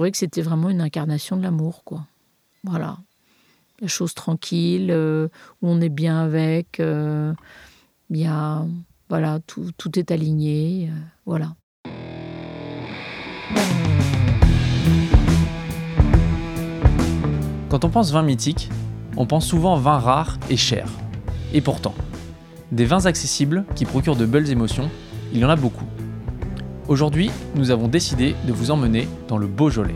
trouvais que c'était vraiment une incarnation de l'amour, quoi. Voilà. La chose tranquille, où on est bien avec. il y a, voilà, tout, tout est aligné. voilà. Quand on pense vin mythique, on pense souvent vin rare et cher. Et pourtant, des vins accessibles qui procurent de belles émotions, il y en a beaucoup. Aujourd'hui, nous avons décidé de vous emmener dans le Beaujolais.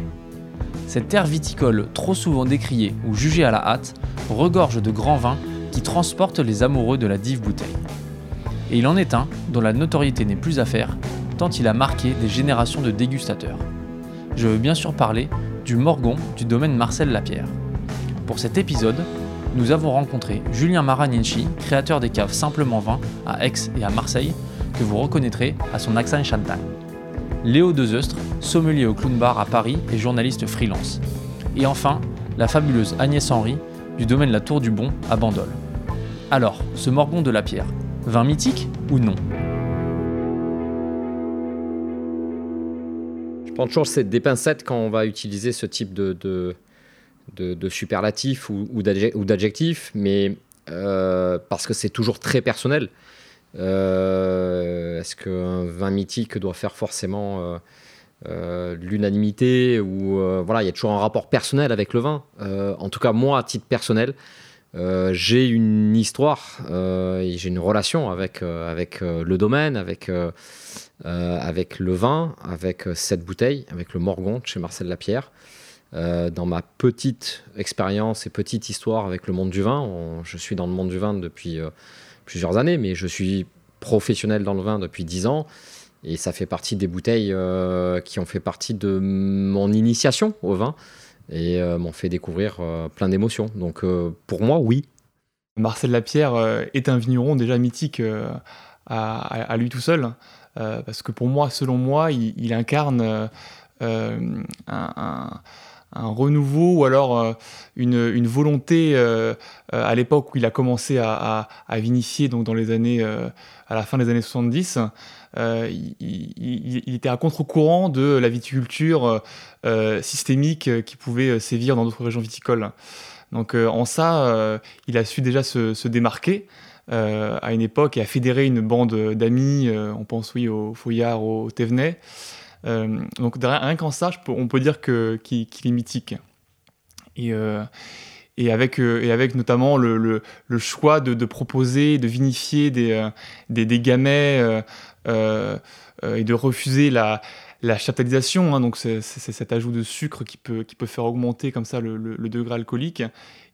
Cette terre viticole trop souvent décriée ou jugée à la hâte regorge de grands vins qui transportent les amoureux de la dive bouteille. Et il en est un dont la notoriété n'est plus à faire, tant il a marqué des générations de dégustateurs. Je veux bien sûr parler du Morgon du domaine Marcel Lapierre. Pour cet épisode, nous avons rencontré Julien Maraninchi, créateur des caves Simplement Vin à Aix et à Marseille, que vous reconnaîtrez à son accent chantal. Léo Dezeustre, sommelier au Clown Bar à Paris et journaliste freelance. Et enfin, la fabuleuse Agnès Henry, du domaine La Tour du Bon à Bandol. Alors, ce Morgon de la Pierre, vin mythique ou non? Je pense toujours des pincettes quand on va utiliser ce type de de, superlatifs ou, d'adjectifs, mais euh, parce que c'est toujours très personnel. Euh, est-ce qu'un vin mythique doit faire forcément euh, l'unanimité ou voilà, il y a toujours un rapport personnel avec le vin. en tout cas, moi, à titre personnel, j'ai une histoire, j'ai une relation avec, avec le domaine, avec, avec le vin, avec cette bouteille, avec le Morgon chez Marcel Lapierre. Euh, dans ma petite expérience et petite histoire avec le monde du vin, je suis dans le monde du vin depuis euh, plusieurs années, mais je suis professionnel dans le vin depuis dix ans. Et ça fait partie des bouteilles euh, qui ont fait partie de mon initiation au vin et m'ont fait découvrir plein d'émotions. Donc pour moi, oui. Marcel Lapierre est un vigneron déjà mythique à, lui tout seul. parce que pour moi, selon moi, il, incarne un renouveau ou alors euh, une, volonté euh, euh, à l'époque où il a commencé à, vinifier, donc dans les années, à la fin des années 70. il, était à contre-courant de la viticulture systémique qui pouvait sévir dans d'autres régions viticoles. Donc en ça, il a su déjà se, démarquer. à une époque et à fédérer une bande d'amis, on pense oui au Fouillard, au Thévenet, euh, donc rien qu'en ça, on peut dire qu'il est mythique. Et, euh, avec, euh, et avec notamment le, choix de, proposer, de vinifier des, des, des gamets et de refuser la, la chaptalisation, hein, donc c'est cet ajout de sucre qui peut, qui peut faire augmenter comme ça le, le, degré alcoolique,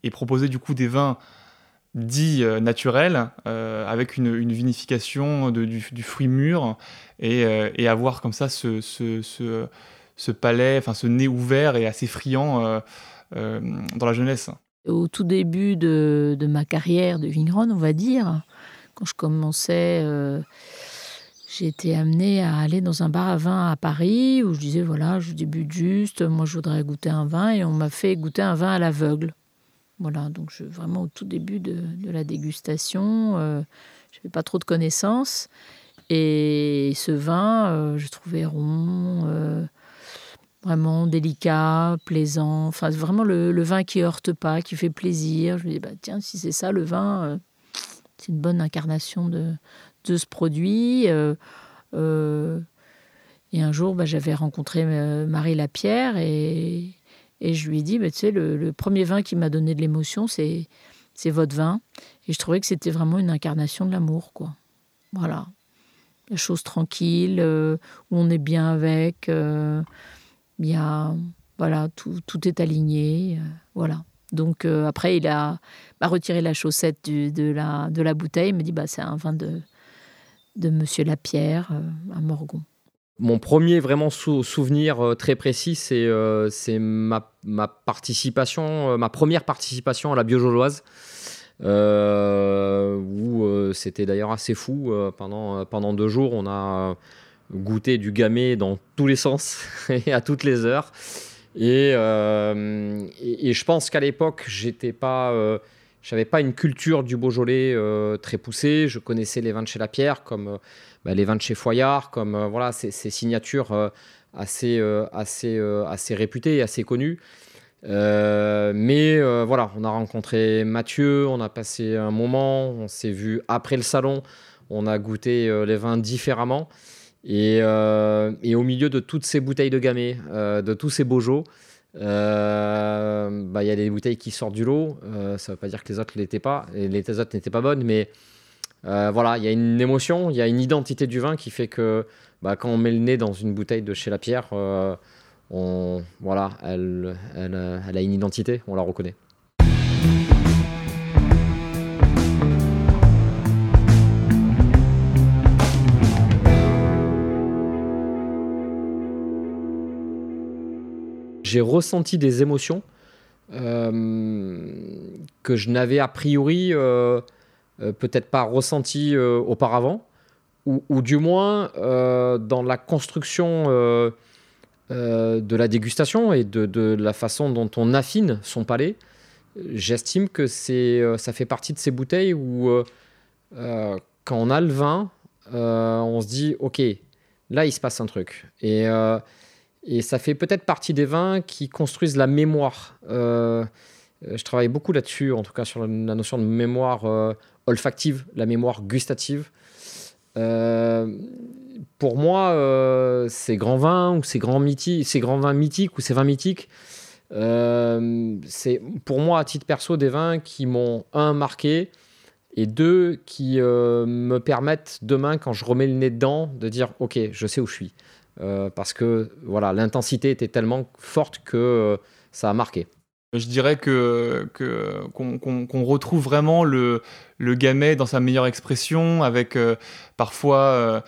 et proposer du coup des vins dits naturels, avec une, vinification de, du, fruit mûr euh, et, avoir comme ça ce, ce, palais, enfin ce nez ouvert et assez friand euh, euh, dans la jeunesse. Au tout début de, ma carrière de vigneronne, on va dire, quand je commençais, j'ai été amenée à aller dans un bar à vin à Paris où je disais voilà, je débute juste, moi je voudrais goûter un vin et on m'a fait goûter un vin à l'aveugle. Voilà, donc vraiment au tout début de, la dégustation, je n'avais pas trop de connaissances. Et ce vin, euh, je trouvais rond, euh, vraiment délicat, plaisant. Enfin, vraiment le, vin qui heurte pas, qui fait plaisir. Je me dis, bah, tiens, si c'est ça le vin, euh, c'est une bonne incarnation de, de ce produit. et un jour, bah, j'avais rencontré Marie Lapierre et, et je lui ai dit, bah, tu sais, le, premier vin qui m'a donné de l'émotion, c'est, votre vin. Et je trouvais que c'était vraiment une incarnation de l'amour, quoi. Voilà la chose tranquille, euh, où on est bien avec. Euh, voilà, tout, tout est aligné. Euh, voilà. Donc après, il a retiré la chaussette de, la, de la bouteille. Il me dit bah, c'est un vin de, de Monsieur Lapierre à Morgon. Mon premier vraiment souvenir très précis, c'est c'est ma, ma, participation, ma première participation à la Biojoloise. Euh, où euh, c'était d'ailleurs assez fou. Euh, pendant, pendant deux jours, on a goûté du gamay dans tous les sens et à toutes les heures. Et, et, je pense qu'à l'époque, j'étais pas, j'avais pas une culture du Beaujolais très poussée. Je connaissais les vins de chez Lapierre, comme bah, les vins de chez Foyard, comme voilà ces, signatures assez, assez, assez réputé et assez connu. mais voilà, on a rencontré Mathieu, on a passé un moment, on s'est vu après le salon, on a goûté les vins différemment. Et, au milieu de toutes ces bouteilles de gamay, de tous ces euh, bah, il y a des bouteilles qui sortent du lot. Euh, ça ne veut pas dire que les autres l'étaient pas, les autres n'étaient pas bonnes, mais euh, voilà, il y a une émotion, il y a une identité du vin qui fait que bah, quand on met le nez dans une bouteille de chez La Pierre, voilà, elle a une identité, on la reconnaît. J'ai ressenti des émotions euh, que je n'avais a priori euh, euh, peut-être pas ressenties auparavant, ou, du moins dans la construction de la dégustation et de, la façon dont on affine son palais. J'estime que c'est, ça fait partie de ces bouteilles où quand on a le vin, on se dit ok, là il se passe un truc. Et et ça fait peut-être partie des vins qui construisent la mémoire. Euh, euh, je travaille beaucoup là-dessus, en tout cas sur la, notion de mémoire euh, olfactive, la mémoire gustative. pour moi, ces grands vins ou ces grands, mythiques, ces grands vins mythiques ou ces vins mythiques, c'est pour moi à titre perso des vins qui m'ont un marqué et deux qui me permettent demain quand je remets le nez dedans de dire ok je sais où je suis. Euh, parce que voilà, l'intensité était tellement forte que euh, ça a marqué. Je dirais que qu'on retrouve vraiment le, le gamay dans sa meilleure expression, avec euh, parfois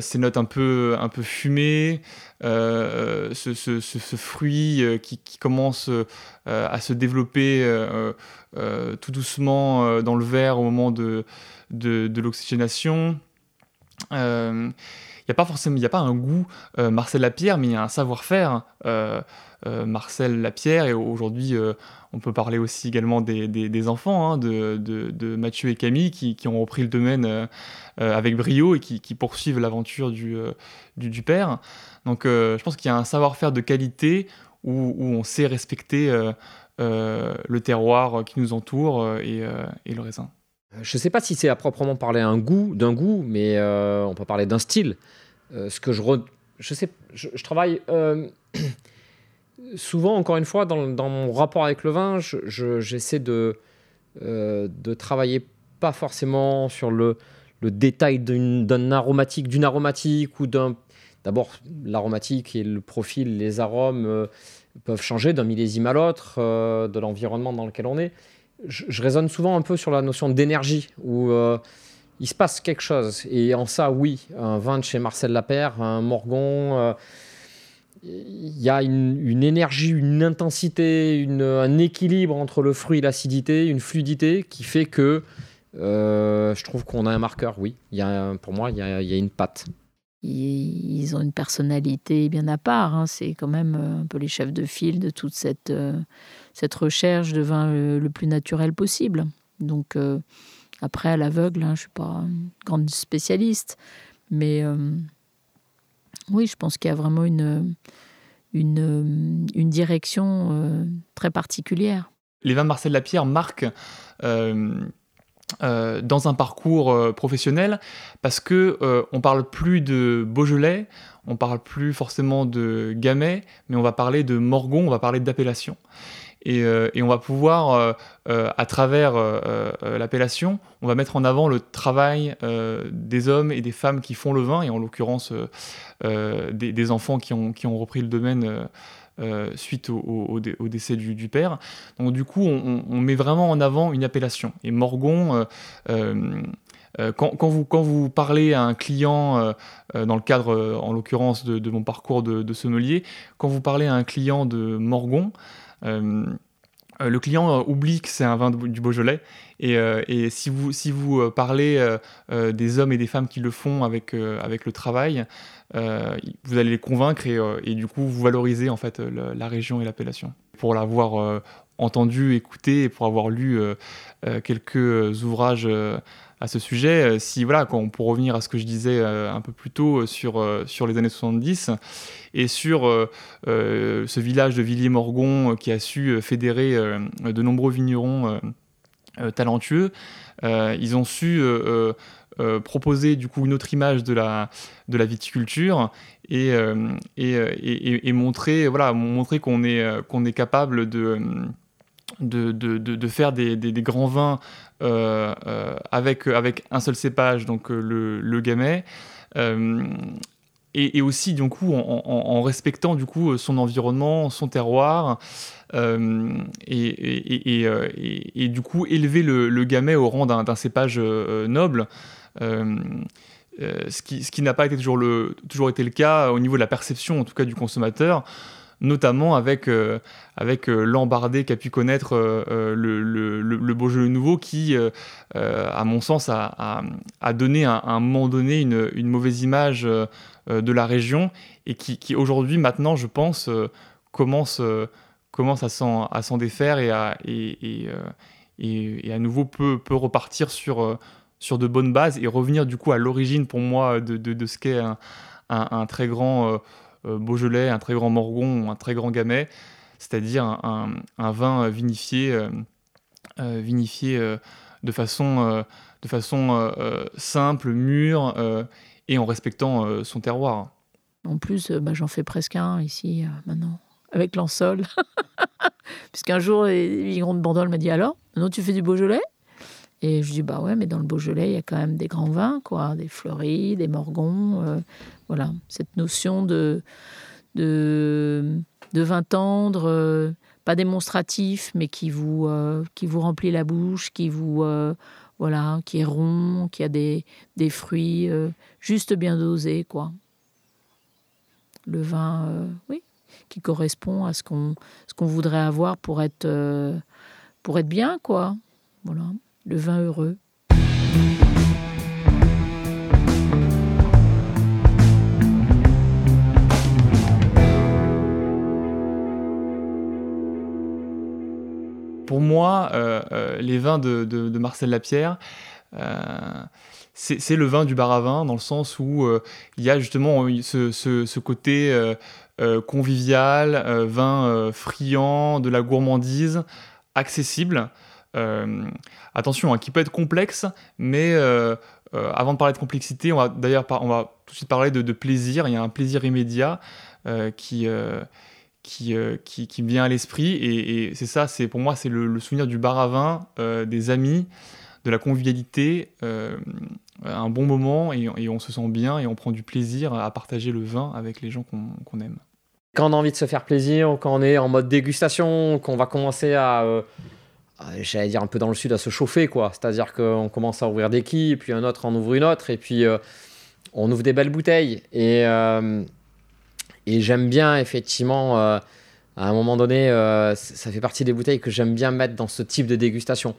ces notes un peu, un peu fumées, ce, ce, ce, fruit qui, commence à se développer tout doucement dans le verre au moment de, de l'oxygénation il n'y a pas forcément, il a pas un goût euh, Marcel Lapierre, mais il y a un savoir-faire euh, euh, Marcel Lapierre. Et aujourd'hui, on peut parler aussi également des, enfants, hein, de, Mathieu et Camille, qui, ont repris le domaine avec brio et qui, poursuivent l'aventure du, père. Donc, je pense qu'il y a un savoir-faire de qualité où, on sait respecter le terroir qui nous entoure et le raisin. Je ne sais pas si c'est à proprement parler un goût, d'un goût, mais euh, on peut parler d'un style. Euh, ce que je, je travaille euh, souvent, encore une fois, dans, dans, mon rapport avec le vin, j'essaie de, de travailler pas forcément sur le, le détail d'un aromatique, d'une aromatique ou d'un. D'abord, l'aromatique et le profil, les arômes peuvent changer d'un millésime à l'autre, de l'environnement dans lequel on est je, raisonne souvent un peu sur la notion d'énergie, où euh, il se passe quelque chose. Et en ça, oui, un vin de chez Marcel Lapère, un Morgon, euh, il y a une, énergie, une intensité, un équilibre entre le fruit et l'acidité, une fluidité qui fait que euh, je trouve qu'on a un marqueur, oui. Pour moi, il y y a une patte ils ont une personnalité bien à part. Hein. C'est quand même un peu les chefs de file de toute cette, cette recherche de vin le, plus naturel possible. Donc, euh, après, à l'aveugle, hein, je ne suis pas une grande spécialiste, mais euh, oui, je pense qu'il y a vraiment une, une, direction euh, très particulière. Les vins Marcel Lapierre marquent dans un parcours professionnel parce que on parle plus de Beaujolais, on parle plus forcément de Gamay, mais on va parler de Morgon, on va parler d'appellation. Euh, et, on va pouvoir, euh, euh, à travers l'appellation, on va mettre en avant le travail des hommes et des femmes qui font le vin, et en l'occurrence des, enfants qui ont, repris le domaine. Suite au, décès du, père. Donc du coup, on, met vraiment en avant une appellation. Et Morgon, quand, vous, quand vous parlez à un client, dans le cadre, en l'occurrence, de, mon parcours de, sommelier, quand vous parlez à un client de Morgon, euh, euh, le client euh, oublie que c'est un vin du Beaujolais. Et, si vous, si vous parlez des hommes et des femmes qui le font avec, avec le travail, vous allez les convaincre et, du coup vous valorisez en fait la région et l'appellation. Pour l'avoir entendu, écouté et pour avoir lu quelques ouvrages à ce sujet. Si voilà, quand, pour revenir à ce que je disais un peu plus tôt sur, sur les années 70 et sur ce village de Villiers-Morgon qui a su fédérer de nombreux vignerons talentueux, ils ont su proposer du coup une autre image de la, de la viticulture et, et, et, et, montrer voilà montrer qu'on est qu'on est capable de de, de, de, faire des, des, grands vins euh, euh, avec, avec un seul cépage, donc euh, le, le gamay. Et, et, aussi du coup en, respectant du coup son environnement, son terroir, et, et, du coup élever le, le gamay au rang d'un cépage noble. ce qui, ce qui n'a pas été toujours, le, toujours été le cas au niveau de la perception, en tout cas du consommateur notamment avec, euh, avec euh, l'embardé qu'a pu connaître euh, le, le, le, Beaujolais nouveau qui, à mon sens, a, a, donné à, un moment donné une, une mauvaise image de la région et qui, qui aujourd'hui, maintenant, je pense, commence, commence à s'en défaire et à, et, et, et, à nouveau peut, peut repartir sur, sur de bonnes bases et revenir du coup à l'origine pour moi de, de, ce qu'est un, un, très grand euh, Beaujolais, un très grand Morgon, un très grand Gamay, c'est-à-dire un, vin vinifié, euh, euh, vinifié de façon, de façon simple, mûre et en respectant son terroir. En plus, bah, j'en fais presque un ici maintenant, avec l'ensol. Puisqu'un jour, les migrants de Bandol m'a dit Alors, non, tu fais du Beaujolais? Et je dis bah ouais, mais dans le Beaujolais, il y a quand même des grands vins, quoi, des fleuris, des morgons, euh, voilà, cette notion de vin tendre, euh, pas démonstratif, mais qui vous euh, qui vous remplit la bouche, qui vous voilà, qui est rond, qui a des, fruits juste bien dosés, quoi. Le vin, oui, qui correspond à ce qu'on ce qu'on voudrait avoir pour être pour être bien, quoi. Voilà le vin heureux. Pour moi, euh, euh, les vins de, Marcel Lapierre, euh, c'est le vin du bar à vin, dans le sens où il y a justement ce côté convivial, vin friand, de la gourmandise, accessible. Euh, attention, hein, qui peut être complexe, mais euh, euh, avant de parler de complexité, on va d'ailleurs on va tout de suite parler de, plaisir. Il y a un plaisir immédiat qui, qui, qui, me vient à l'esprit, et, c'est ça, c'est pour moi, c'est le, souvenir du bar à vin, des amis, de la convivialité, un bon moment, et, on se sent bien, et on prend du plaisir à partager le vin avec les gens qu'on aime. Quand on a envie de se faire plaisir, quand on est en mode dégustation, qu'on va commencer à j'allais dire un peu dans le sud, à se chauffer, quoi. C'est-à-dire qu'on commence à ouvrir des quilles, puis un autre en ouvre une autre, et puis euh, on ouvre des belles bouteilles. Et, euh, et j'aime bien, effectivement, à un moment donné, ça fait partie des bouteilles que j'aime bien mettre dans ce type de dégustation.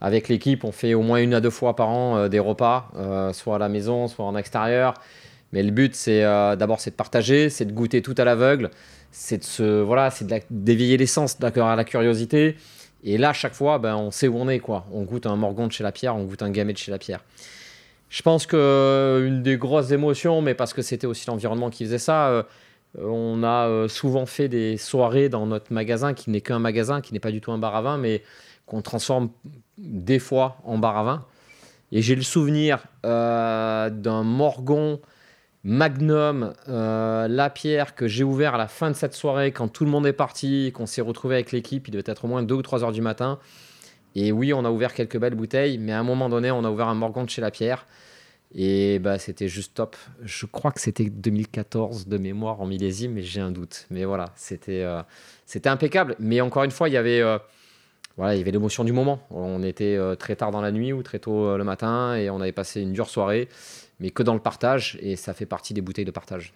Avec l'équipe, on fait au moins une à deux fois par an des repas, soit à la maison, soit en extérieur. Mais le but, c'est d'abord, c'est de partager, c'est de goûter tout à l'aveugle, c'est de se, voilà, c'est d'éveiller l'essence, d'accord, à la curiosité. Et là, à chaque fois, ben, on sait où on est. quoi. On goûte un Morgon de chez la Pierre, on goûte un Gamay de chez la Pierre. Je pense qu'une euh, des grosses émotions, mais parce que c'était aussi l'environnement qui faisait ça, euh, on a euh, souvent fait des soirées dans notre magasin qui n'est qu'un magasin, qui n'est pas du tout un bar à vin, mais qu'on transforme des fois en bar à vin. Et j'ai le souvenir d'un Morgon Magnum, euh, La Pierre, que j'ai ouvert à la fin de cette soirée, quand tout le monde est parti, qu'on s'est retrouvé avec l'équipe, il devait être au moins 2 ou 3 heures du matin. Et oui, on a ouvert quelques belles bouteilles, mais à un moment donné, on a ouvert un Morgan de chez La Pierre. Et bah, c'était juste top. Je crois que c'était 2014 de mémoire en millésime, mais j'ai un doute. Mais voilà, c'était euh, impeccable. Mais encore une fois, il y avait, euh, voilà, il y avait l'émotion du moment. On était très tard dans la nuit ou très tôt le matin et on avait passé une dure soirée mais que dans le partage, et ça fait partie des bouteilles de partage.